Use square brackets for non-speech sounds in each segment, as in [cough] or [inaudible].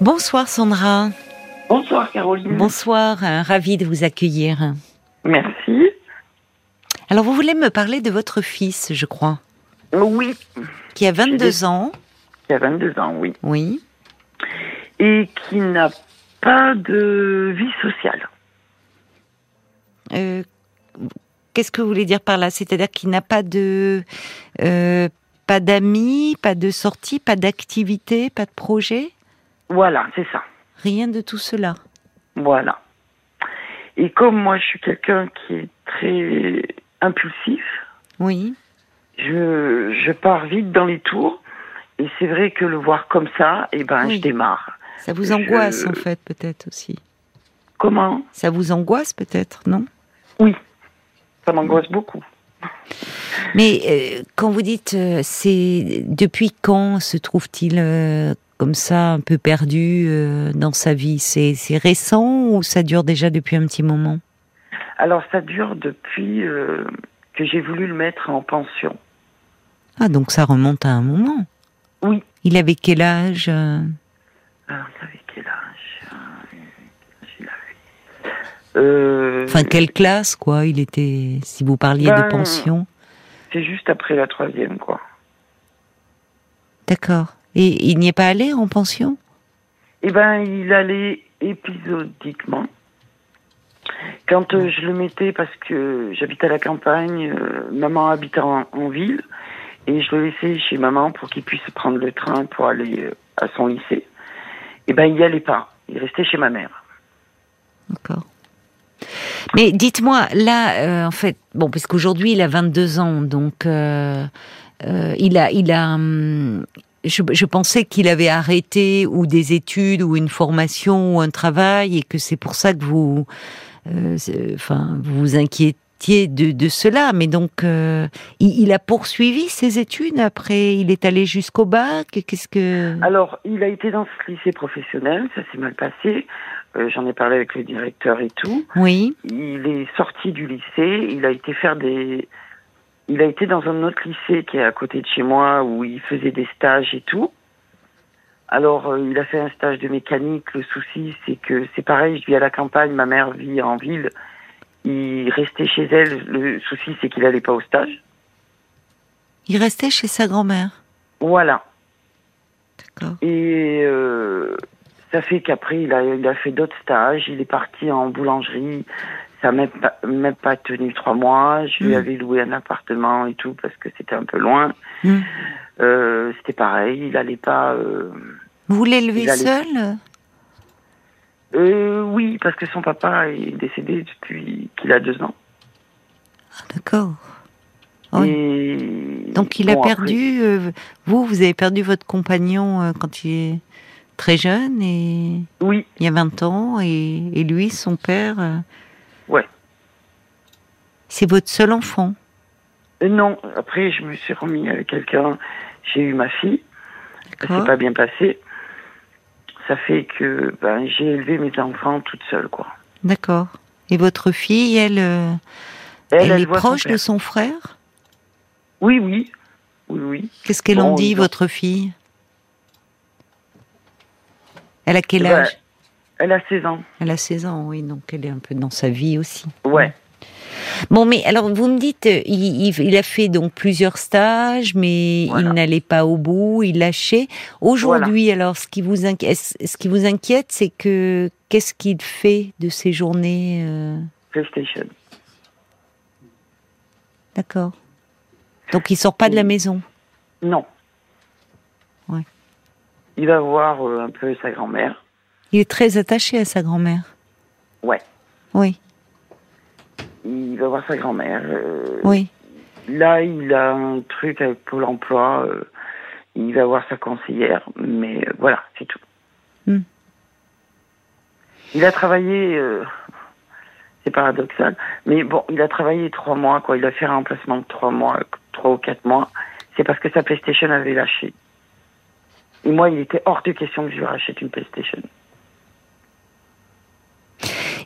Bonsoir Sandra. Bonsoir Caroline. Bonsoir, euh, ravie de vous accueillir. Merci. Alors vous voulez me parler de votre fils, je crois, Oui, qui a 22 ans. qui a 22 ans, oui. Oui. Et qui n'a pas de vie sociale. Euh, Qu'est-ce que vous voulez dire par là? C'est-à-dire qu'il n'a pas de euh, pas d'amis, pas de sortie, pas d'activité, pas de projet, Voilà, c'est ça. rien de tout cela. Voilà. Et comme moi, je suis quelqu'un qui est très impulsif, Oui. je, je pars vite dans les tours. Et c'est vrai que le voir comme ça, eh ben, Oui. je démarre. Ça vous Je- angoisse en fait peut-être aussi. Comment? Ça vous angoisse peut-être, non? Oui, ça m'angoisse beaucoup. Mais euh, quand vous dites, euh, c'est depuis quand se trouve-t-il euh, comme ça, un peu perdu euh, dans sa vie C'est c'est récent ou ça dure déjà depuis un petit moment? Alors, ça dure depuis euh, que j'ai voulu le mettre en pension. Ah, donc ça remonte à un moment. Oui. Il avait quel âge euh? Alors, il avait quel âge? Euh, Enfin, quelle classe, quoi? Il était, si vous parliez Ben, de pension. C'est juste après la troisième, quoi. D'accord. Et il n'y est pas allé en pension? Eh ben, il allait épisodiquement. Quand euh, je le mettais, parce que j'habite à la campagne, euh, maman habite en, en ville, et je le laissais chez maman pour qu'il puisse prendre le train pour aller euh, à son lycée. Eh ben, il y allait pas. Il restait chez ma mère. D'accord. Mais dites-moi, là, en fait, bon, parce qu'aujourd'hui il a 22 ans, donc il a, il a, hum, je, je pensais qu'il avait arrêté ou des études ou une formation ou un travail et que c'est pour ça que vous, euh, enfin, vous vous inquiétiez de, de cela. Mais donc, euh, il, il a poursuivi ses études après, il est allé jusqu'au bac. Qu'est-ce que Alors, il a été dans ce lycée professionnel, ça s'est mal passé. Euh, J'en ai parlé avec le directeur et tout. Oui, Il est sorti du lycée, il a été faire des... Il a été dans un autre lycée qui est à côté de chez moi où il faisait des stages et tout. Alors, euh, il a fait un stage de mécanique. Le souci, c'est que c'est pareil, je vis à la campagne, ma mère vit en ville. Il restait chez elle. Le souci, c'est qu'il n'allait pas au stage. il restait chez sa grand-mère. Voilà. D'accord. Et euh, ça fait qu'après, il a, il a fait d'autres stages. Il est parti en boulangerie. Ça n'a même pas, tenu trois mois. Je lui Mm. avais loué un appartement et tout parce que c'était un peu loin. Mm. Euh, c'était pareil. Il allait pas. Euh, Vous l'élevez allait- seul? Euh, oui, parce que son papa est décédé depuis qu'il a deux ans. Ah, D'accord. Et Donc il a bon, perdu, vous, vous avez perdu votre compagnon quand il est très jeune, et Oui, il y a 20 ans, et, et lui, son père. C'est votre seul enfant. Euh, non. Après, je me suis remis avec quelqu'un. J'ai eu ma fille. Ça s'est pas bien passé. Ça fait que ben, j'ai élevé mes enfants toute seule, quoi. D'accord. Et votre fille, elle, euh, elle, est son proche de son frère? Oui, oui. Oui, oui. Qu'est-ce qu'elle en dit, votre fille? Elle a quel âge? Elle a 16 ans. Elle a 16 ans, oui, donc elle est un peu dans sa vie aussi. Ouais. Bon, mais alors vous me dites, euh, il, a fait donc plusieurs stages, mais Voilà. il n'allait pas au bout, il lâchait. Aujourd'hui, alors, ce qui vous inquiète, ce qui vous inquiète, c'est que qu'est-ce qu'il fait de ces journées euh, PlayStation. D'accord. Donc il sort pas de la maison? Non. Ouais. Il va voir euh, un peu sa grand-mère. Il est très attaché à sa grand-mère? Ouais. Oui, Il va voir sa grand-mère. euh, oui. Là, il a un truc avec Pôle emploi. euh, il va voir sa conseillère. Mais euh, voilà, c'est tout. Hmm. Il a travaillé. c'est paradoxal. Mais bon, il a travaillé trois mois, quoi. Il a fait un remplacement de trois mois, trois ou quatre mois. C'est parce que sa PlayStation avait lâché. Et moi, il était hors de question que je lui rachète une PlayStation.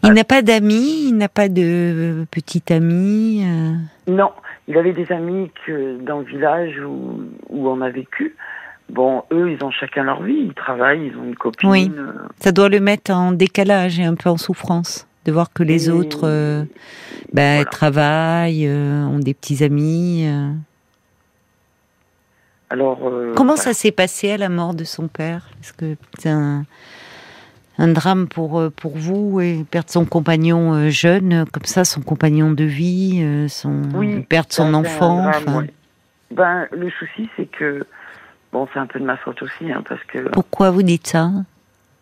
Il n'a pas d'amis, il n'a pas de petit ami. euh, Non, il avait des amis que dans le village où, où on a vécu, bon, eux, ils ont chacun leur vie, ils travaillent, ils ont une copine. Oui. euh, Ça doit le mettre en décalage et un peu en souffrance de voir que les Et- autres euh, voilà. travaillent, euh, ont des petits amis. Alors. euh, Comment voilà. ça s'est passé à la mort de son père? Est-ce que c'est un, un drame pour, euh, pour vous et perdre son compagnon euh, jeune, euh, comme ça, son compagnon de vie, son, Oui, perdre son enfant drame, enfin, ouais. Ben, le souci, c'est que. Bon, c'est un peu de ma faute aussi, hein, parce que. Pourquoi vous dites ça?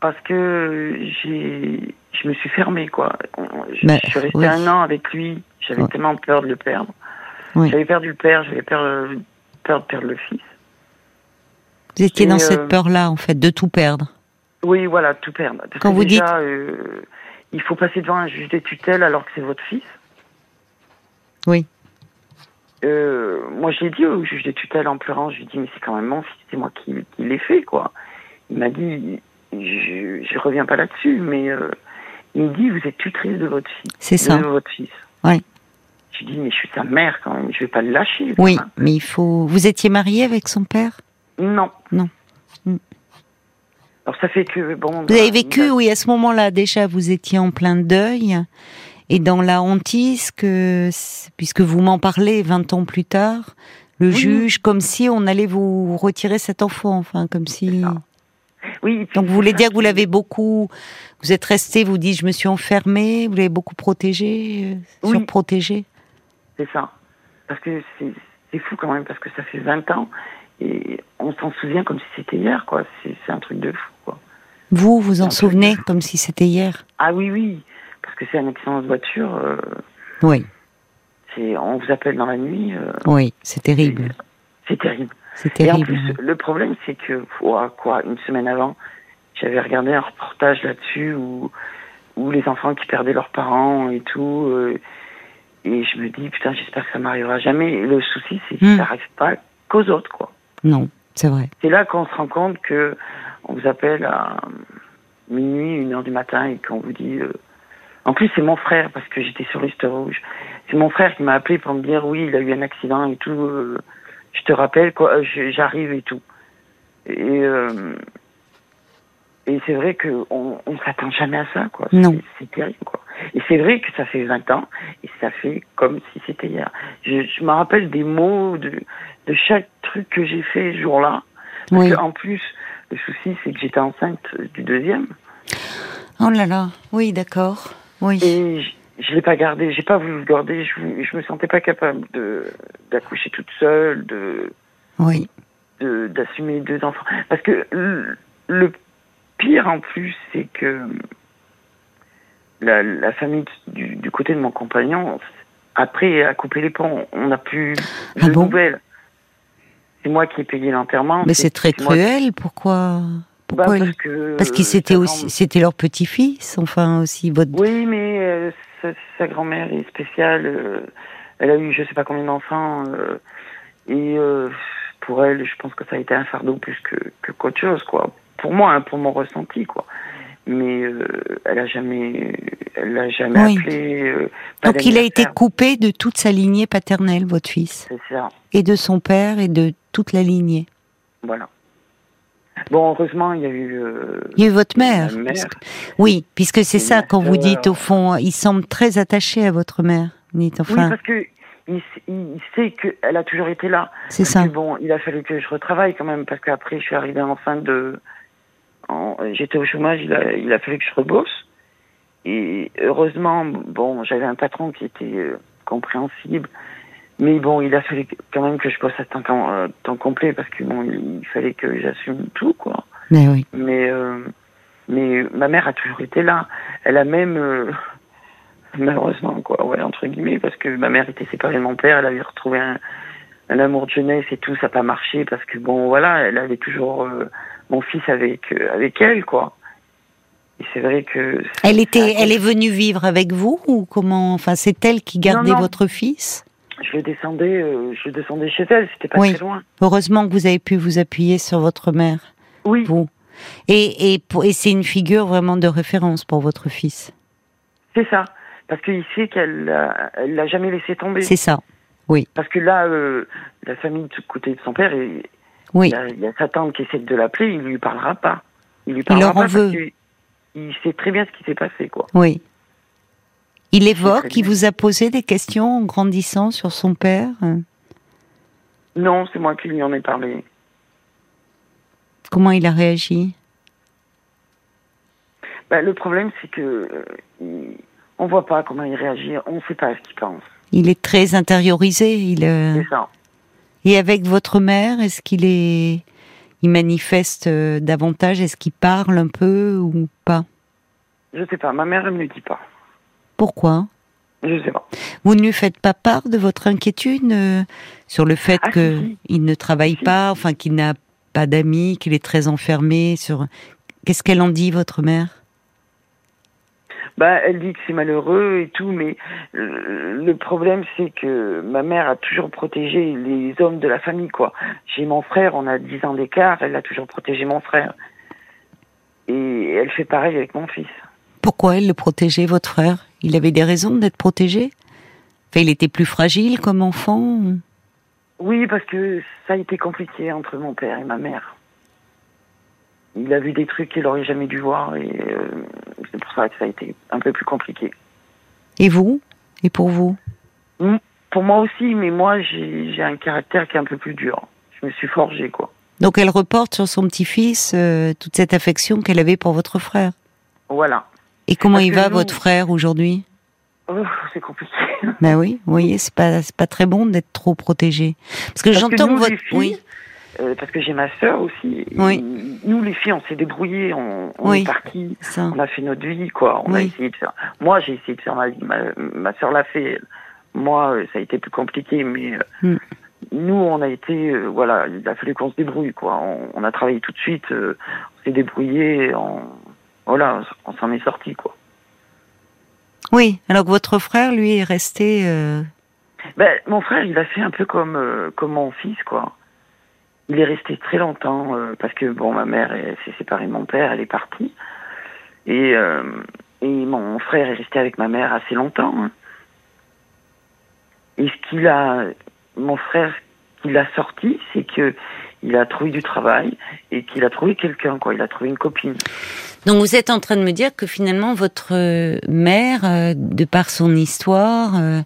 Parce que j'ai. Je me suis fermée, quoi. Je, Ben, je suis restée oui. un an avec lui. J'avais Ouais. tellement peur de le perdre. Oui. J'avais perdu le père, j'avais peur, peur de perdre le fils. Vous étiez Et, dans euh, cette peur-là, en fait, de tout perdre. Oui, voilà, tout perdre. Parce Quand que vous déjà, euh, il faut passer devant un juge des tutelles alors que c'est votre fils. Oui. Euh, moi, je l'ai dit au juge des tutelles en pleurant. Je lui ai dit, mais c'est quand même mon fils, c'est moi qui, qui l'ai fait, quoi. Il m'a dit, je, je reviens pas là-dessus, mais euh, il me dit, vous êtes tutrice de votre fils. C'est ça. De votre fils. Oui. Je lui dis, mais je suis sa mère quand même, je vais pas le lâcher. Oui, mais il faut. Vous étiez marié avec son père? Non. Non. Alors ça fait que bon. Vous avez bah, vécu, bah, oui, à ce moment-là, déjà, vous étiez en plein deuil et dans la hantise que, puisque vous m'en parlez 20 ans plus tard, le Oui. juge, comme si on allait vous retirer cet enfant, enfin, comme si. Oui. Donc vous voulez dire que vous l'avez beaucoup, vous êtes resté, vous dites, je me suis enfermée, vous l'avez beaucoup protégé, euh, Oui. surprotégé. C'est ça. Parce que c'est fou quand même, parce que ça fait 20 ans et on s'en souvient comme si c'était hier, quoi. C'est un truc de fou. Vous, vous en souvenez comme si c'était hier? Ah oui, oui. Parce que c'est un accident de voiture. euh, Oui, on vous appelle dans la nuit. euh, oui, c'est terrible, c'est terrible. c'est Et en terrible. plus, le problème, c'est que, ouah, quoi, une semaine avant, j'avais regardé un reportage là-dessus où, où les enfants qui perdaient leurs parents et tout. euh, et je me dis, putain, j'espère que ça m'arrivera jamais. Et le souci, c'est que Hmm. ça n'arrive pas qu'aux autres, quoi. Non, c'est vrai. C'est là qu'on se rend compte que on vous appelle à minuit, une heure du matin et qu'on vous dit. euh, En plus, c'est mon frère parce que j'étais sur liste rouge. C'est mon frère qui m'a appelé pour me dire oui, il a eu un accident et tout. euh, je te rappelle quoi, euh, j'arrive et tout. Et euh, et c'est vrai que on, on s'attend jamais à ça quoi. Non. C'est- terrible quoi. Et c'est vrai que ça fait 20 ans et ça fait comme si c'était hier. Je, je me rappelle des mots de de chaque truc que j'ai fait ce jour-là. Parce Oui. en plus, le souci, c'est que j'étais enceinte du deuxième. Oh là là, oui, d'accord. Oui. Et je, je l'ai pas gardé, j'ai pas voulu le garder, je, je me sentais pas capable de d'accoucher toute seule, de Oui. de- d'assumer deux enfants. Parce que le, le pire en plus, c'est que la, la famille du, du côté de mon compagnon, après, a coupé les ponts. On n'a plus Ah de bon? nouvelles. C'est moi qui ai payé l'enterrement. Mais c'est très qui- cruel. Pourquoi Bah, Pourquoi parce que Parce qu'ils c'était sa aussi, c'était leur petit-fils, enfin aussi votre. Oui, mais euh, sa, sa grand-mère est spéciale. euh, elle a eu je sais pas combien d'enfants. euh, et euh, pour elle, je pense que ça a été un fardeau plus que, que qu'autre chose, quoi. Pour moi, hein, pour mon ressenti, quoi. Mais euh, elle a jamais, elle a jamais Oui. appelé. euh, Donc il a été coupé de toute sa lignée paternelle, votre fils, C'est ça, et de son père et de toute la lignée. voilà. Bon, heureusement, il y a eu. euh, Il y a eu votre mère. mère. Oui, puisque c'est ça quand vous dites au fond, il semble très attaché à votre mère. Oui, parce que il, sait qu'elle a toujours été là. c'est ça. que bon, il a fallu que je retravaille quand même, parce qu'après, je suis arrivée en fin de. En- J'étais au chômage, il a, il a fallu que je rebosse. Et heureusement, bon, j'avais un patron qui était euh, compréhensible. Mais bon, il a fallu quand même que je bosse à temps, euh, temps complet, parce que bon, il, fallait que j'assume tout, quoi. Mais oui. Mais, euh, mais ma mère a toujours été là. Elle a même. euh, [laughs] malheureusement, quoi, ouais, entre guillemets, parce que ma mère était séparée de mon père, elle avait retrouvé un, un amour de jeunesse et tout, ça n'a pas marché, parce que bon, voilà, elle avait toujours euh, mon fils avec, euh, avec elle, quoi. Et c'est vrai que. Elle était, elle est venue vivre avec vous ou comment Enfin, c'est elle qui gardait non. votre fils? Je le descendais, euh, je le descendais chez elle, c'était pas Oui. très loin. Heureusement que vous avez pu vous appuyer sur votre mère, Oui, vous. Et, et, pour- et c'est une figure vraiment de référence pour votre fils. c'est ça. Parce qu'il sait qu'elle elle l'a jamais laissé tomber. C'est ça. Parce que là, euh, la famille du côté de son père Oui. Il y, a, il y a sa tante qui essaie de l'appeler, il lui parlera pas. Il lui Il parlera leur pas parce il sait très bien ce qui s'est passé, quoi. Oui. Il évoque, il vous a posé des questions en grandissant sur son père hein Non, c'est moi qui lui en ai parlé. Comment il a réagi? Bah, le problème, c'est que euh, on voit pas comment il réagit, on ne sait pas ce qu'il pense. Il est très intériorisé. Il, euh, ça. Et avec votre mère, est-ce qu'il est, il manifeste euh, davantage? Est-ce qu'il parle un peu ou pas? Je sais pas. Ma mère, elle me le dit pas. Pourquoi? Je sais pas. Vous ne lui faites pas part de votre inquiétude euh, sur le fait Ah, que si, si. il ne travaille Si. pas, enfin qu'il n'a pas d'amis, qu'il est très enfermé. Sur qu'est-ce qu'elle en dit, votre mère? Bah, elle dit que c'est malheureux et tout, mais euh, le problème, c'est que ma mère a toujours protégé les hommes de la famille, quoi. J'ai mon frère, on a 10 ans d'écart, elle a toujours protégé mon frère. Et elle fait pareil avec mon fils. Pourquoi elle le protégeait, votre frère? Il avait des raisons d'être protégé? Enfin, il était plus fragile comme enfant? Ou- Oui, parce que ça a été compliqué entre mon père et ma mère. Il a vu des trucs qu'il aurait jamais dû voir et euh, c'est pour ça que ça a été un peu plus compliqué. Et vous? Et pour vous? Pour moi aussi, mais moi j'ai un caractère qui est un peu plus dur. Je me suis forgé quoi. Donc elle reporte sur son petit-fils euh, toute cette affection qu'elle avait pour votre frère. Voilà. Et comment Parce il va, nous- votre frère, aujourd'hui? Oh, c'est compliqué. Ben oui, vous voyez, c'est pas, pas très bon d'être trop protégé. Parce que j'entends votre... filles, Oui, Euh, parce que j'ai ma sœur aussi. Oui. Nous les filles, on s'est débrouillés, on, on Oui. est partis, on a fait notre vie quoi. On a Oui. essayé de faire. Moi j'ai essayé de faire ma vie. Ma, ma sœur l'a fait. Moi euh, ça a été plus compliqué, mais euh, Hmm. nous on a été euh, voilà, il a fallu qu'on se débrouille quoi. On, on a travaillé tout de suite, euh, on s'est débrouillé, on, voilà, on s'en est sorti quoi. Oui, alors que votre frère, lui, est resté... Ben, mon frère, il a fait un peu comme, comme mon fils, quoi. Il est resté très longtemps euh, parce que, bon, ma mère s'est séparée de mon père, elle est partie. Et, euh, et mon frère est resté avec ma mère assez longtemps. hein. Et ce qu'il a, mon frère, qu'il a sorti, c'est que il a trouvé du travail et qu'il a trouvé quelqu'un, quoi. Il a trouvé une copine. Donc vous êtes en train de me dire que finalement votre euh, mère, euh, de par son histoire, euh,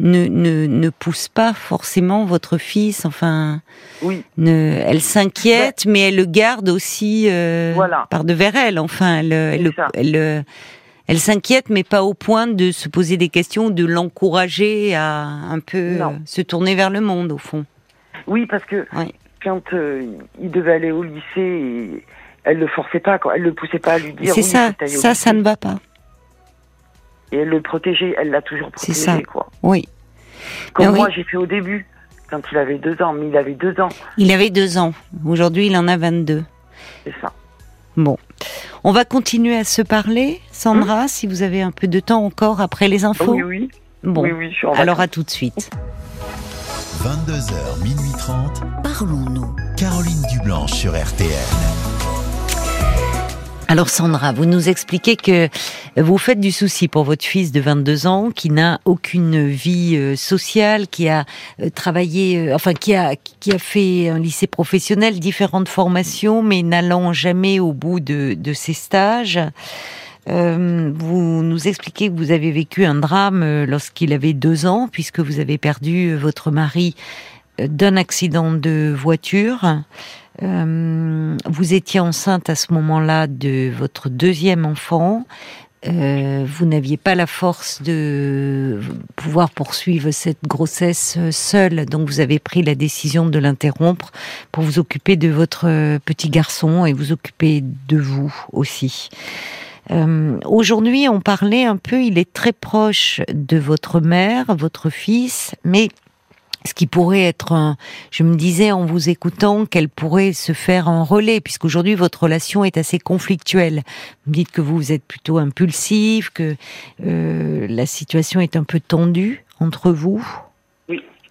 ne, ne, ne pousse pas forcément votre fils, enfin, Oui, ne, elle s'inquiète, mais elle le garde aussi euh, Voilà. par devers elle. Enfin, elle, elle, elle, elle, elle s'inquiète, mais pas au point de se poser des questions, de l'encourager à un peu Non. se tourner vers le monde, au fond. oui, parce que Oui. Quand euh, il devait aller au lycée, et elle le forçait pas, quoi. Elle le poussait pas à lui dire. C'est oui, ça, ça, ça ne va pas. Et elle le protégeait, elle l'a toujours C'est protégé, ça. quoi. Oui. Comme Ah oui. moi, j'ai fait au début, quand il avait deux ans, mais il avait deux ans, Il avait deux ans. Aujourd'hui, il en a 22. c'est ça. Bon. On va continuer à se parler, Sandra, si vous avez un peu de temps encore après les infos. Oui, oui, Bon. oui, oui, je suis en Alors à tout de suite. 22h, minuit 30. Parlons-nous. Caroline Dublanche sur RTN. Alors Sandra, vous nous expliquez que vous faites du souci pour votre fils de 22 ans qui n'a aucune vie euh, sociale, qui a euh, travaillé, euh, enfin qui a qui a fait un lycée professionnel, différentes formations, mais n'allant jamais au bout de, de ses stages. Euh, vous nous expliquez que vous avez vécu un drame euh, lorsqu'il avait deux ans, puisque vous avez perdu euh, votre mari d'un accident de voiture. Vous étiez enceinte à ce moment-là de votre deuxième enfant. Vous n'aviez pas la force de pouvoir poursuivre cette grossesse seule, donc vous avez pris la décision de l'interrompre pour vous occuper de votre petit garçon et vous occuper de vous aussi. Euh, Aujourd'hui, on parlait un peu, il est très proche de votre mère, votre fils, mais ce qui pourrait être un, je me disais en vous écoutant qu'elle pourrait se faire un relais, puisqu'aujourd'hui votre relation est assez conflictuelle. Vous me dites que vous êtes plutôt impulsif, que euh, la situation est un peu tendue entre vous.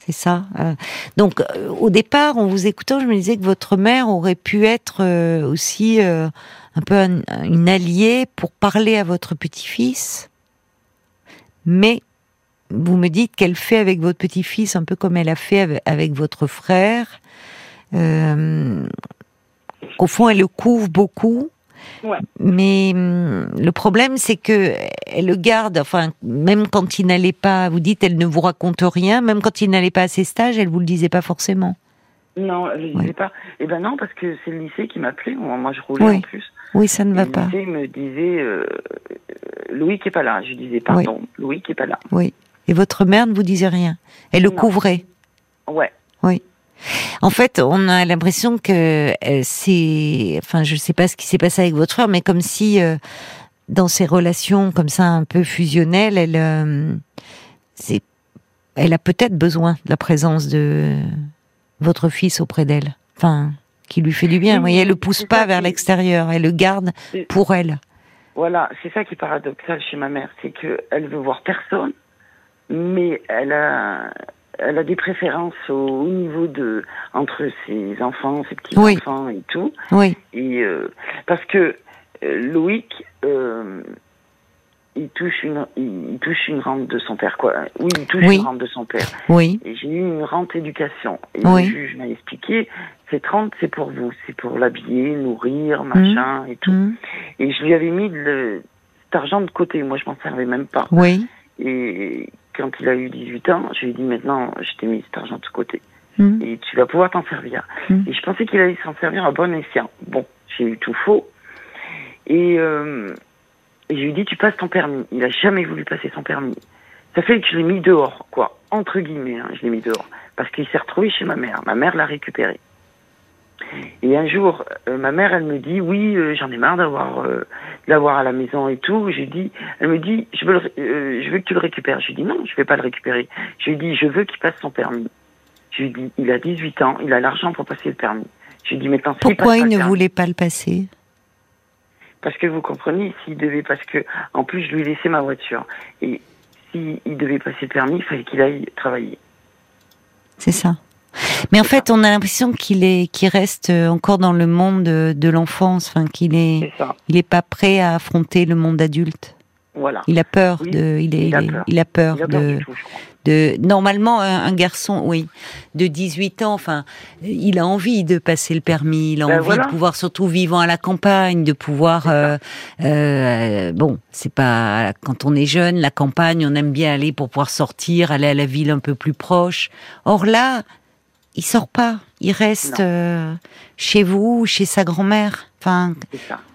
C'est ça. euh. donc euh, au départ, en vous écoutant, je me disais que votre mère aurait pu être euh, aussi un peu un- une alliée pour parler à votre petit-fils, mais vous me dites qu'elle fait avec votre petit-fils un peu comme elle a fait avec, avec votre frère. euh, qu'au fond, elle le couvre beaucoup. Ouais. Mais hum, le problème, c'est que elle le garde. Enfin, même quand il n'allait pas, vous dites, elle ne vous raconte rien. Même quand il n'allait pas à ses stages, elle vous le disait pas forcément. Non, je ne Ouais. disais pas. Eh ben non, parce que c'est le lycée qui m'appelait. Moi, je roulais Oui. en plus. Oui, ça ne Et va le pas. lycée me disait euh, euh, Louis qui est pas là. Je disais pardon, Louis qui est pas là. Oui. Et votre mère ne vous disait rien. Elle le couvrait. Ouais. En fait, on a l'impression que euh, c'est, enfin, je sais pas ce qui s'est passé avec votre frère, mais comme si euh, dans ces relations comme ça un peu fusionnelles, elle, euh, c'est, elle a peut-être besoin de la présence de votre fils auprès d'elle, enfin, qui lui fait du bien. Vous voyez, elle le pousse pas vers l'extérieur, elle le garde pour elle. Voilà, c'est ça qui est paradoxal chez ma mère, c'est que elle veut voir personne, mais elle a, elle a des préférences au, au niveau de entre ses enfants, ses petits Oui. enfants et tout. Oui, Et euh, parce que euh, Loïc, euh, il touche une, il, touche une rente de son père, quoi. Oui, il touche Oui. une rente de son père. oui, Et j'ai eu une rente éducation. Et Oui. le juge m'a expliqué, cette rente, c'est pour vous, c'est pour l'habiller, nourrir, machin et tout. hum, Et je lui avais mis le, cet argent de côté. Moi, je m'en servais même pas. oui, Et quand il a eu 18 ans, je lui ai dit maintenant, je t'ai mis cet argent de côté. hum, Et tu vas pouvoir t'en servir. Mm. Et je pensais qu'il allait s'en servir à bon escient. Bon, j'ai eu tout faux. Et, euh, et je lui ai dit, tu passes ton permis. Il a jamais voulu passer son permis. Ça fait que je l'ai mis dehors, quoi. Entre guillemets, hein, je l'ai mis dehors. Parce qu'il s'est retrouvé chez ma mère. Ma mère l'a récupéré. Et un jour, euh, ma mère, elle me dit, oui, euh, j'en ai marre d'avoir, euh, à la maison et tout. J'ai dit, elle me dit, je veux, le ré- euh, je veux que tu le récupères. Je lui dit, non, je vais pas le récupérer. Je lui dit, je veux qu'il passe son permis. Je lui dit, il a 18 ans, il a l'argent pour passer le permis. Je lui dit, maintenant, Pourquoi il ne permis- voulait pas le passer? Parce que vous comprenez, s'il devait, parce que, en plus, je lui ai laissé ma voiture. Et s'il devait passer le permis, il fallait qu'il aille travailler. C'est ça. Mais en fait, on a l'impression qu'il est, qu'il reste euh, encore dans le monde de, de l'enfance, enfin qu'il est, il est pas prêt à affronter le monde adulte. Voilà. Il a peur Oui, de, il est, il a il est- peur. il a peur Il a peur de, tout, de, normalement, un, un garçon, oui, de 18 ans, enfin, il a envie de passer le permis, il a Ben envie voilà. de pouvoir, surtout vivant à la campagne, de pouvoir, euh, euh, bon, c'est pas, quand on est jeune, la campagne, on aime bien aller pour pouvoir sortir, aller à la ville un peu plus proche. Or là, il sort pas, il reste euh, chez vous, chez sa grand-mère, enfin,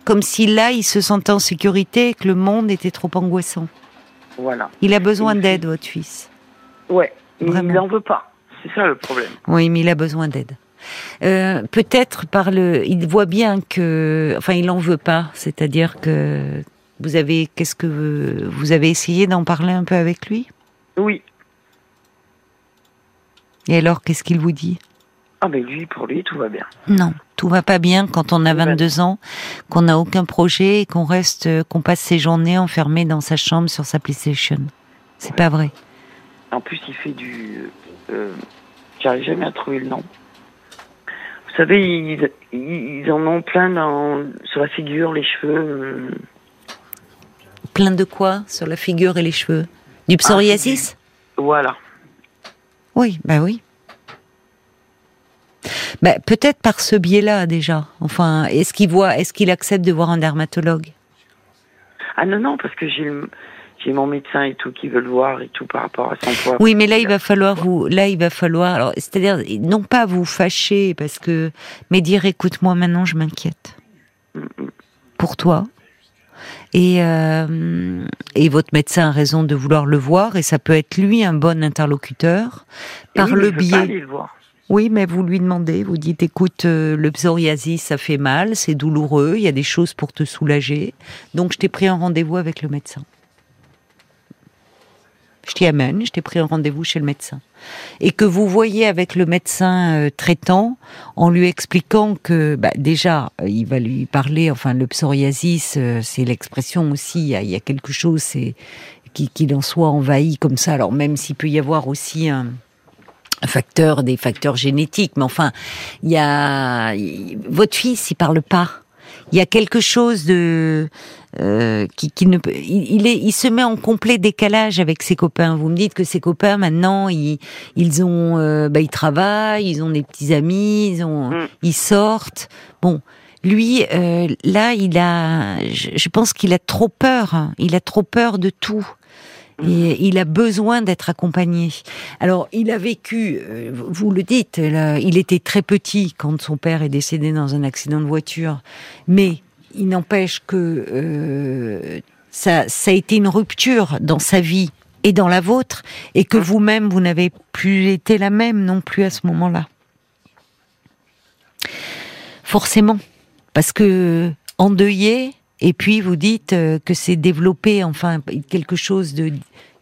comme si là, il se sentait en sécurité et que le monde était trop angoissant. Voilà. Il a besoin d'aide, votre fils. Ouais. Mais Vraiment. il n'en veut pas. C'est ça le problème. Oui, mais il a besoin d'aide. Euh, Peut-être par le, il voit bien que, enfin, il en veut pas. C'est-à-dire que vous avez, qu'est-ce que vous avez essayé d'en parler un peu avec lui? Oui. Et alors, qu'est-ce qu'il vous dit? Ah, ben lui, pour lui, tout va bien. Non, tout va pas bien quand on a Tout va 22 ans, qu'on n'a aucun projet et qu'on reste, euh, qu'on passe ses journées enfermé dans sa chambre sur sa PlayStation. C'est pas vrai. En plus, il fait du. Euh, J'arrive jamais à trouver le nom. Vous savez, ils, ils en ont plein dans, sur la figure, les cheveux. euh, Plein de quoi sur la figure et les cheveux? Du psoriasis? Voilà. Oui, bah oui. Bah, peut-être par ce biais-là déjà. Enfin, est-ce qu'il voit, est-ce qu'il accepte de voir un dermatologue? Ah non, non, parce que j'ai le- j'ai mon médecin et tout qui veut le voir et tout par rapport à son poids. Oui, mais là il va falloir vous, là il va falloir, alors c'est-à-dire non pas vous fâcher parce que, mais dire écoute-moi maintenant je m'inquiète pour toi. Et, euh, et votre médecin a raison de vouloir le voir et ça peut être lui un bon interlocuteur Et par oui, le biais. aller le voir. Oui, mais vous lui demandez, vous dites, écoute, euh, le psoriasis, ça fait mal, c'est douloureux, il y a des choses pour te soulager, donc je t'ai pris un rendez-vous avec le médecin. Je t'y amène, je t'ai pris un rendez-vous chez le médecin. Et que vous voyez avec le médecin euh, traitant, en lui expliquant que, bah, déjà, euh, il va lui parler, enfin, le psoriasis, euh, c'est l'expression aussi, il y, a, quelque chose, c'est qui- qu'il en soit envahi comme ça, alors même s'il peut y avoir aussi un facteur, des facteurs génétiques, mais enfin, il y a votre fils, il parle pas. Il y a quelque chose de euh, qui, qui ne peut, il, est, il se met en complet décalage avec ses copains. Vous me dites que ses copains maintenant, ils, ils ont, euh, bah, ils travaillent, ils ont des petits amis, ils ont, Mm. ils sortent. Bon, lui, euh, là, il a, je, je pense qu'il a trop peur. hein. Il a trop peur de tout. Et il a besoin d'être accompagné. Alors, il a vécu, euh, vous le dites, il était très petit quand son père est décédé dans un accident de voiture, mais il n'empêche que euh, ça, ça a été une rupture dans sa vie et dans la vôtre, et que vous-même, vous n'avez plus été la même non plus à ce moment-là. Forcément, parce que endeuillé, et puis vous dites euh, que c'est développé, enfin, quelque chose de,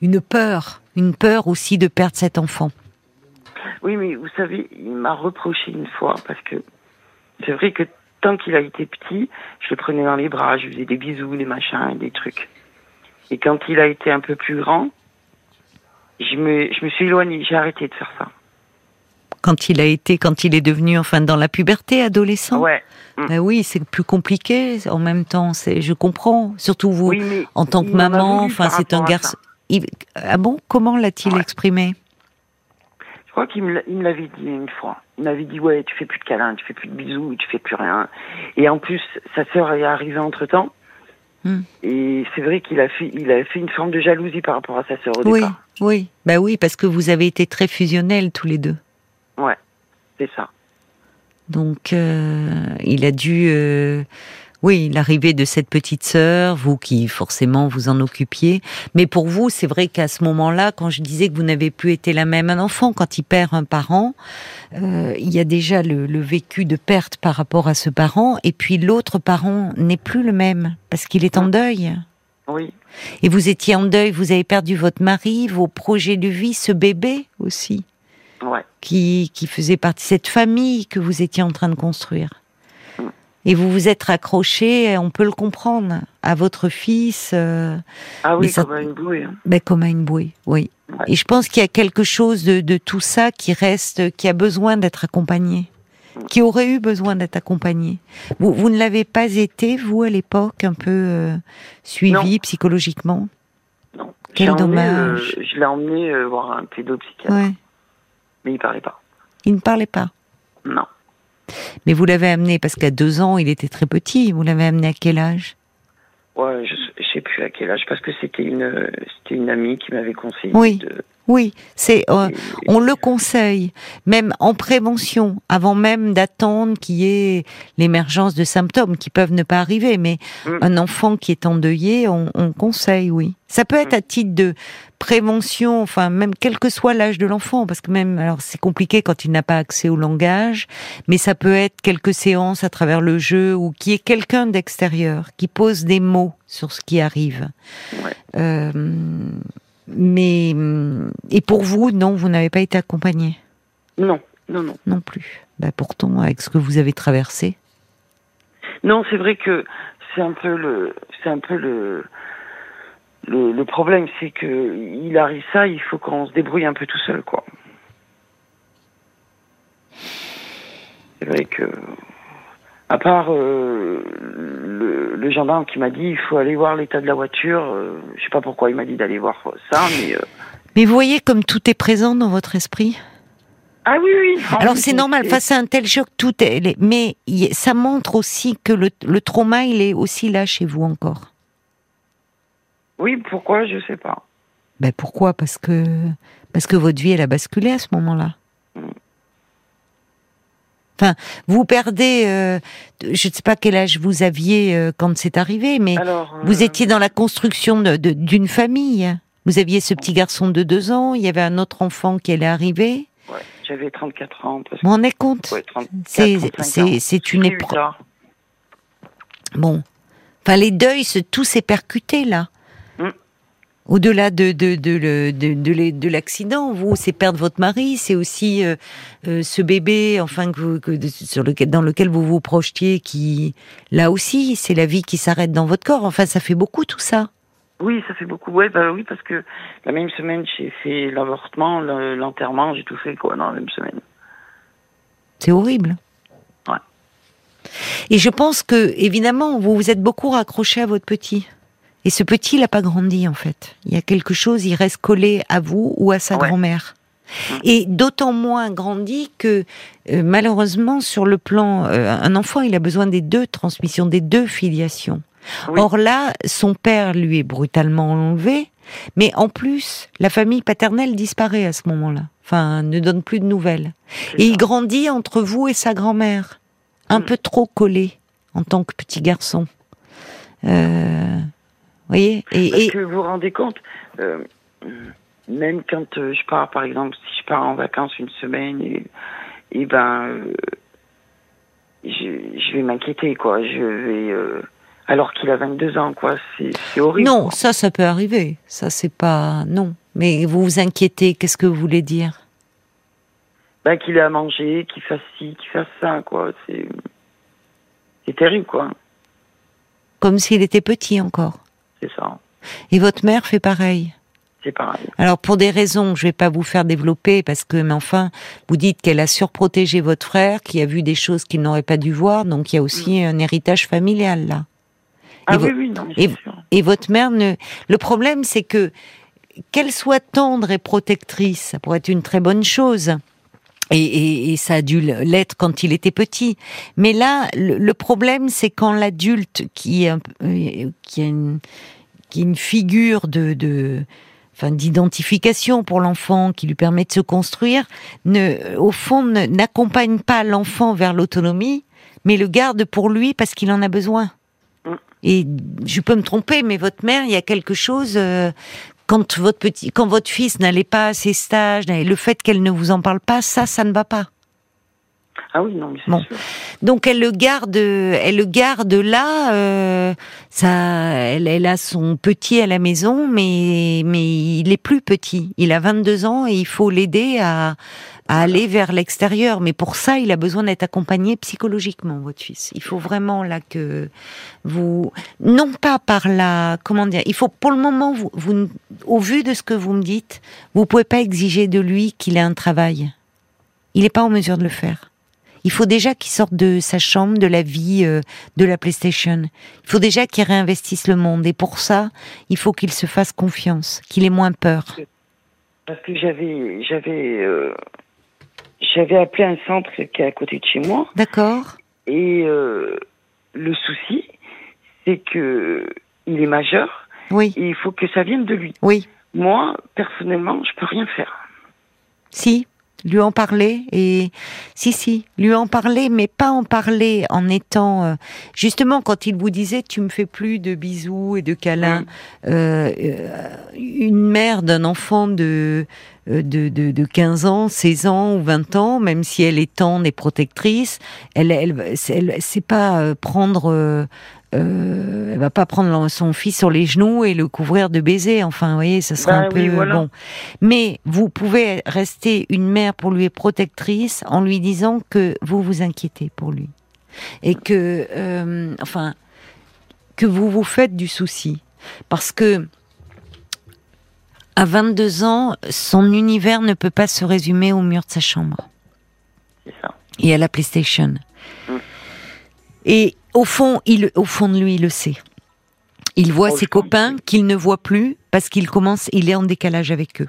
une peur, une peur aussi de perdre cet enfant. Oui, mais vous savez, il m'a reproché une fois parce que c'est vrai que tant qu'il a été petit, je le prenais dans les bras, je lui faisais des bisous, des machins, des trucs. Et quand il a été un peu plus grand, je me, je me suis éloignée, j'ai arrêté de faire ça. Quand il a été, quand il est devenu, enfin, dans la puberté, adolescent. Ouais. Ben oui, c'est plus compliqué. En même temps, c'est, je comprends. Surtout vous, Oui, en tant que maman, enfin, c'est un garçon. Il- Ah bon Comment l'a-t-il Ouais. exprimé? Crois qu'il me l'avait dit une fois. Il m'avait dit ouais, tu fais plus de câlins, tu fais plus de bisous, tu fais plus rien. Et en plus, sa sœur est arrivée entre temps. Hmm. Et c'est vrai qu'il a fait, il a fait une forme de jalousie par rapport à sa sœur au Oui, départ. oui. Bah oui, parce que vous avez été très fusionnels tous les deux. Ouais, c'est ça. Donc, euh, il a dû, euh, oui, l'arrivée de cette petite sœur, vous qui forcément vous en occupiez. Mais pour vous, c'est vrai qu'à ce moment-là, quand je disais que vous n'avez plus été la même, un enfant quand il perd un parent, euh, il y a déjà le, le vécu de perte par rapport à ce parent, et puis l'autre parent n'est plus le même parce qu'il est en deuil. Oui, Et vous étiez en deuil, vous avez perdu votre mari, vos projets de vie, ce bébé aussi ouais. qui, qui faisait partie de cette famille que vous étiez en train de construire. Et vous vous êtes raccroché, on peut le comprendre, à votre fils, euh, Ah oui, ça- comme une bouée. hein. ben, comme à une bouée, oui. Ouais. Et je pense qu'il y a quelque chose de, de tout ça qui reste, qui a besoin d'être accompagné, qui aurait eu besoin d'être accompagné. Vous, vous ne l'avez pas été, vous, à l'époque, un peu euh, suivi psychologiquement? Non. Quel emmené, dommage. euh, je l'ai emmené euh, voir un pédopsychiatre, Ouais. mais il parlait pas. Il ne parlait pas? Non. Mais vous l'avez amené, parce qu'à deux ans, il était très petit. Vous l'avez amené à quel âge? Ouais, je, je sais plus à quel âge parce que c'était une, c'était une amie qui m'avait conseillé. Oui. De, Oui, c'est euh, on le conseille, même en prévention, avant même d'attendre qu'il y ait l'émergence de symptômes qui peuvent ne pas arriver. Mais Mm. un enfant qui est endeuillé, on, on conseille, oui. Ça peut être à titre de prévention, enfin même quel que soit l'âge de l'enfant, parce que même alors c'est compliqué quand il n'a pas accès au langage, mais ça peut être quelques séances à travers le jeu ou qui est quelqu'un d'extérieur qui pose des mots sur ce qui arrive. Ouais. Euh, mais hum, et pour vous, non, vous n'avez pas été accompagné? Non, non, non. non plus. Bah pourtant, avec ce que vous avez traversé. Non, c'est vrai que c'est un peu le, c'est un peu le, le, le problème, c'est que il arrive ça, il faut qu'on se débrouille un peu tout seul, quoi. C'est vrai que, à part euh, le, le gendarme qui m'a dit, il faut aller voir l'état de la voiture. euh, je sais pas pourquoi il m'a dit d'aller voir ça, mais euh, Mais vous voyez comme tout est présent dans votre esprit? ah oui, oui. Alors c'est normal, face à un tel choc, tout est. Mais ça montre aussi que le, le trauma, il est aussi là chez vous encore. Oui, pourquoi je sais pas. Ben pourquoi? Parce que parce que votre vie elle a basculé à ce moment-là. Mm. Enfin, vous perdez. euh, je ne sais pas quel âge vous aviez euh, quand c'est arrivé, mais Alors, vous euh, étiez dans la construction d'une famille. Vous aviez ce petit garçon de deux ans. Il y avait un autre enfant qui allait arriver. ouais, j'avais 34 ans. Parce Vous vous rendez compte? Ouais, 34, C'est 35 c'est ans. c'est une épreuve. Bon, enfin les deuils, se- tout s'est percuté là. Au-delà de de de de, de l'accident, vous, c'est perdre votre mari, c'est aussi euh, euh, ce bébé, enfin que, vous- que- sur lequel dans lequel vous vous projetiez, qui là aussi, c'est la vie qui s'arrête dans votre corps. Enfin, ça fait beaucoup tout ça. Oui, ça fait beaucoup. Ouais, bah oui, parce que la même semaine, j'ai fait l'avortement, le- l'enterrement, j'ai tout fait quoi dans la même semaine. C'est horrible. Ouais. Et je pense que, évidemment, vous vous êtes beaucoup raccroché à votre petit. Et ce petit, il n'a pas grandi, en fait. Il y a quelque chose, il reste collé à vous ou à sa Ouais. grand-mère. Mm. Et d'autant moins grandi que, euh, malheureusement, sur le plan, euh, un enfant, il a besoin des deux transmissions, des deux filiations. Oui. Or là, son père lui est brutalement enlevé, mais en plus, la famille paternelle disparaît à ce moment-là. Enfin, ne donne plus de nouvelles. Et il grandit entre vous et sa grand-mère, un Mm. peu trop collé en tant que petit garçon. Euh, voyez et, Parce et- que vous vous rendez compte, euh, même quand euh, je pars, par exemple, si je pars en vacances une semaine, et, et ben, euh, je, je vais m'inquiéter, quoi. Je vais, euh, alors qu'il a 22 ans, quoi. C'est c'est horrible. non, quoi. ça, ça peut arriver. Ça, c'est pas non. Mais vous vous inquiétez. Qu'est-ce que vous voulez dire? Ben, qu'il ait à manger, qu'il fasse ci, qu'il fasse ça, quoi. C'est, c'est terrible, quoi. Comme s'il était petit encore. C'est ça. Et votre mère fait pareil. C'est pareil. Alors pour des raisons, je vais pas vous faire développer parce que, mais enfin, vous dites qu'elle a surprotégé votre frère, qui a vu des choses qu'il n'aurait pas dû voir, donc il y a aussi un héritage familial là. Ah vo- oui, oui, non, mais et- sûr. Et votre mère ne. Le problème, c'est que qu'elle soit tendre et protectrice, ça pourrait être une très bonne chose. Et, et- et ça a dû l'être quand il était petit. Mais là, le, le problème, c'est quand l'adulte qui, est un euh, qui a une, qui est une figure de, de enfin, d'identification pour l'enfant, qui lui permet de se construire, ne, au fond, ne- n'accompagne pas l'enfant vers l'autonomie, mais le garde pour lui parce qu'il en a besoin. Mm. Et je peux me tromper, mais votre mère, il y a quelque chose. euh, quand votre petit, quand votre fils n'allait pas à ses stages, le fait qu'elle ne vous en parle pas, ça, ça ne va pas. Ah oui, non, mais c'est Bon. sûr. Donc elle le garde, elle le garde là. euh, ça, elle, elle a son petit à la maison, mais mais il est plus petit. Il a 22 ans et il faut l'aider à, à aller vers l'extérieur. Mais pour ça, il a besoin d'être accompagné psychologiquement, votre fils. Il faut vraiment là que vous, non pas par la, comment dire, il faut pour le moment, vous, vous, au vu de ce que vous me dites, vous pouvez pas exiger de lui qu'il ait un travail. Il n'est pas en mesure de le faire. Il faut déjà qu'il sorte de sa chambre, de la vie, euh, de la PlayStation. Il faut déjà qu'il réinvestisse le monde. Et pour ça, il faut qu'il se fasse confiance, qu'il ait moins peur. Parce que j'avais, j'avais, euh, j'avais appelé un centre qui est à côté de chez moi. D'accord Et euh, le souci, c'est que il est majeur Oui, et il faut que ça vienne de lui. oui. Moi, personnellement, je peux rien faire. Si, lui en parler et si si, lui en parler, mais pas en parler en étant euh, justement quand il vous disait tu me fais plus de bisous et de câlins, euh, euh, une mère d'un enfant de de, de, de 15 ans, 16 ans ou 20 ans, même si elle est tendre et protectrice, elle, elle, c'est- elle, c'est pas prendre, euh, elle va pas prendre son fils sur les genoux et le couvrir de baisers. Enfin, vous voyez, ça serait Bah un peu oui, voilà. bon. Mais vous pouvez rester une mère pour lui et protectrice en lui disant que vous vous inquiétez pour lui et que, euh, enfin, que vous vous faites du souci parce que à 22 ans, son univers ne peut pas se résumer au mur de sa chambre ça. et à la PlayStation. Mm. Et au fond, il, au fond de lui, il le sait. Il voit Oh, ses copains qu'il ne voit plus parce qu'il commence, il est en décalage avec eux.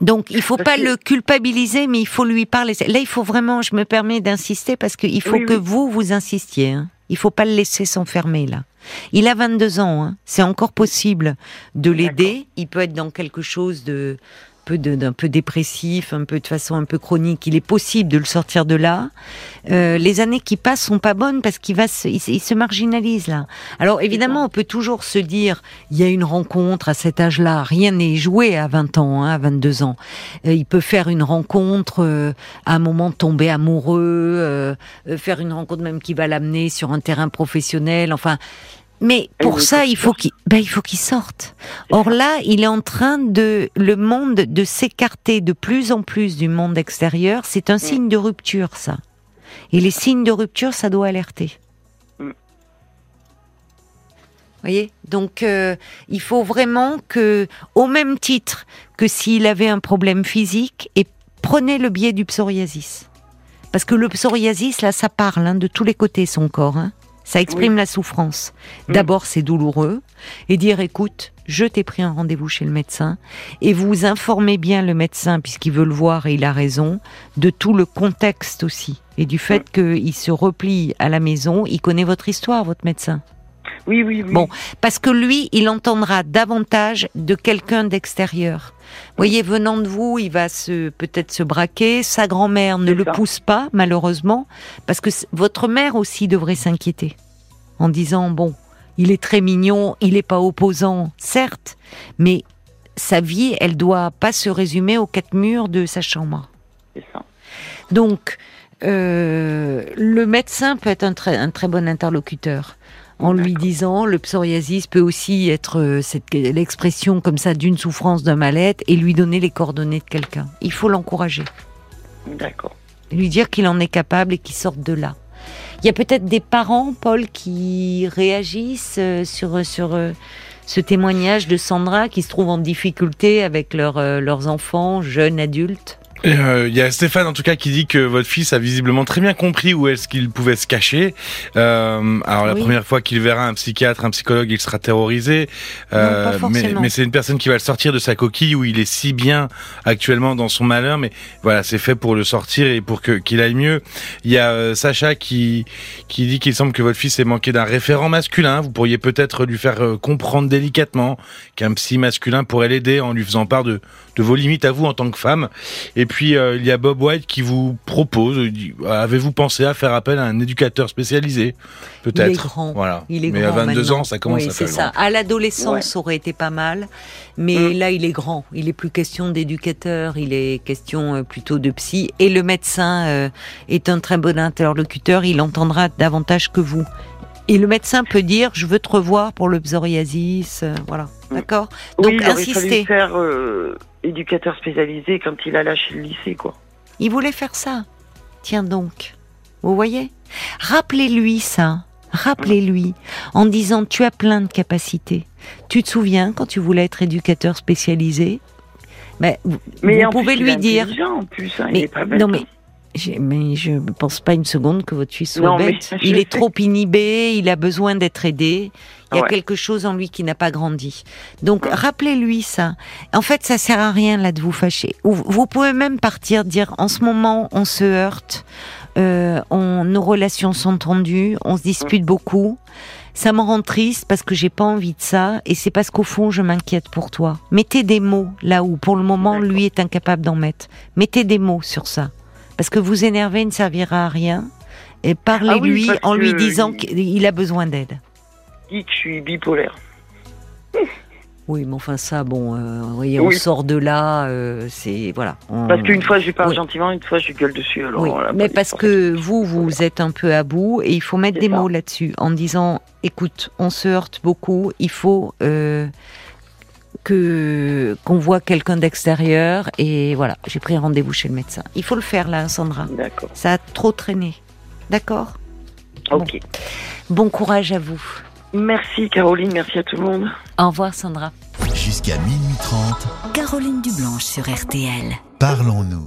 Donc, il faut Parce pas que- le culpabiliser, mais il faut lui parler. Là, il faut vraiment, je me permets d'insister parce qu'il faut Oui, que oui. vous vous insistiez. Hein. Il faut pas le laisser s'enfermer là. Il a 22 ans, hein. c'est encore possible de l'aider. Il peut être dans quelque chose de peu d'un peu dépressif, un peu de façon un peu chronique. Il est possible de le sortir de là. Euh, les années qui passent sont pas bonnes parce qu'il va, se, il, se- il se marginalise là. Alors évidemment, on peut toujours se dire, il y a une rencontre à cet âge-là. Rien n'est joué à 20 ans, hein, à 22 ans. Euh, il peut faire une rencontre, euh, à un moment tomber amoureux, faire une rencontre même qui va l'amener sur un terrain professionnel. Enfin, mais pour ça, il faut qu'il, ben, il faut qu'il sorte. Or là, il est en train de le monde de s'écarter de plus en plus du monde extérieur. C'est un signe de rupture, ça. Et les signes de rupture, ça doit alerter. Mm. voyez? Donc, euh, il faut vraiment que, au même titre que s'il avait un problème physique, et prenez le biais du psoriasis. Parce que le psoriasis, là, ça parle hein, de tous les côtés son corps. Hein. Ça exprime la souffrance. Mm. D'abord, c'est douloureux. Et dire, écoute, je t'ai pris un rendez-vous chez le médecin. Et vous informez bien le médecin, puisqu'il veut le voir et il a raison, de tout le contexte aussi. Et du fait qu'il se replie à la maison. Il connaît votre histoire, votre médecin. Oui, oui, oui. Bon, parce que lui, il entendra davantage de quelqu'un d'extérieur. Voyez, venant de vous, il va se peut-être se braquer. Sa grand-mère ne le ça. pousse pas, malheureusement, parce que votre mère aussi devrait s'inquiéter en disant bon, il est très mignon, il n'est pas opposant, certes, mais sa vie, elle doit pas se résumer aux quatre murs de sa chambre. C'est ça. Donc, euh, le médecin peut être un très, un très bon interlocuteur. En lui disant, le psoriasis peut aussi être euh, cette- l'expression comme ça d'une souffrance, d'un mal-être, et lui donner les coordonnées de quelqu'un. Il faut l'encourager, D'accord. lui dire qu'il en est capable et qu'il sorte de là. Il y a peut-être des parents, Paul, qui réagissent euh, sur, sur euh, ce témoignage de Sandra, qui se trouve en difficulté avec leurs enfants, jeunes adultes. Euh, Il y a Stéphane en tout cas qui dit que votre fils a visiblement très bien compris où est-ce qu'il pouvait se cacher. Euh, alors la Oui. première fois qu'il verra un psychiatre, un psychologue, il sera terrorisé. Euh, mais mais c'est une personne qui va le sortir de sa coquille où il est si bien actuellement dans son malheur. Mais voilà, c'est fait pour le sortir et pour que qu'il aille mieux. Il y a euh, Sacha qui qui dit qu'il semble que votre fils ait manqué d'un référent masculin. Vous pourriez peut-être lui faire euh, comprendre délicatement qu'un psy masculin pourrait l'aider en lui faisant part de de vos limites à vous en tant que femme. Et puis euh, il y a Bob White qui vous propose, avez-vous pensé à faire appel à un éducateur spécialisé? Peut-être. Il est grand. Voilà. Il est Mais grand à 22 maintenant. ans, ça commence oui, à c'est faire ça. grand. À l'adolescence, Ouais. ça aurait été pas mal, mais Mm. là, il est grand. Il est plus question d'éducateur, il est question euh, plutôt de psy. Et le médecin euh, est un très bon interlocuteur. Il entendra davantage que vous. Et le médecin peut dire, je veux te revoir pour le psoriasis, euh, voilà. Mm. D'accord. oui, Donc il aurait fallu insistez. faire euh, éducateur spécialisé quand il a lâché le lycée, quoi. Il voulait faire ça. Tiens donc. Vous voyez? Rappelez-lui ça. Rappelez-lui en disant tu as plein de capacités. Tu te souviens quand tu voulais être éducateur spécialisé? Ben, vous, Mais vous pouvez plus, il lui est dire. en plus, hein, il Mais, est pas bête. non mais hein. mais je ne pense pas une seconde que votre fils soit Non, bête. Il [laughs] est sais. trop inhibé, il a besoin d'être aidé. Il y a Ouais. quelque chose en lui qui n'a pas grandi. Donc Ouais. rappelez-lui ça. En fait, ça sert à rien là de vous fâcher. Ou Vous pouvez même partir dire en ce moment on se heurte, euh, on, nos relations sont tendues, on se dispute beaucoup. Ça me rend triste parce que j'ai pas envie de ça et c'est parce qu'au fond je m'inquiète pour toi. Mettez des mots là où pour le moment lui est incapable d'en mettre. Mettez des mots sur ça parce que vous énerver ne servira à rien. Et parlez-lui Ah parce en lui disant il- qu'il a besoin d'aide. Dit que je suis bipolaire. Oui, mais enfin ça, bon, euh, on sort de là, euh, c'est voilà. on- Parce qu'une fois, je lui parle Oui. gentiment, une fois, je gueule dessus. Alors, oui, voilà, mais parce que vous, vous êtes un peu à bout et il faut mettre des ça. mots là-dessus en disant, écoute, on se heurte beaucoup, il faut euh, que qu'on voit quelqu'un d'extérieur et voilà, j'ai pris rendez-vous chez le médecin. Il faut le faire là, Sandra. D'accord. Ça a trop traîné, d'accord? Ok. Bon courage à vous. Merci, Caroline. Merci à tout le monde. Au revoir, Sandra. Jusqu'à minuit 30, Caroline Dublanche sur RTL. parlons-nous.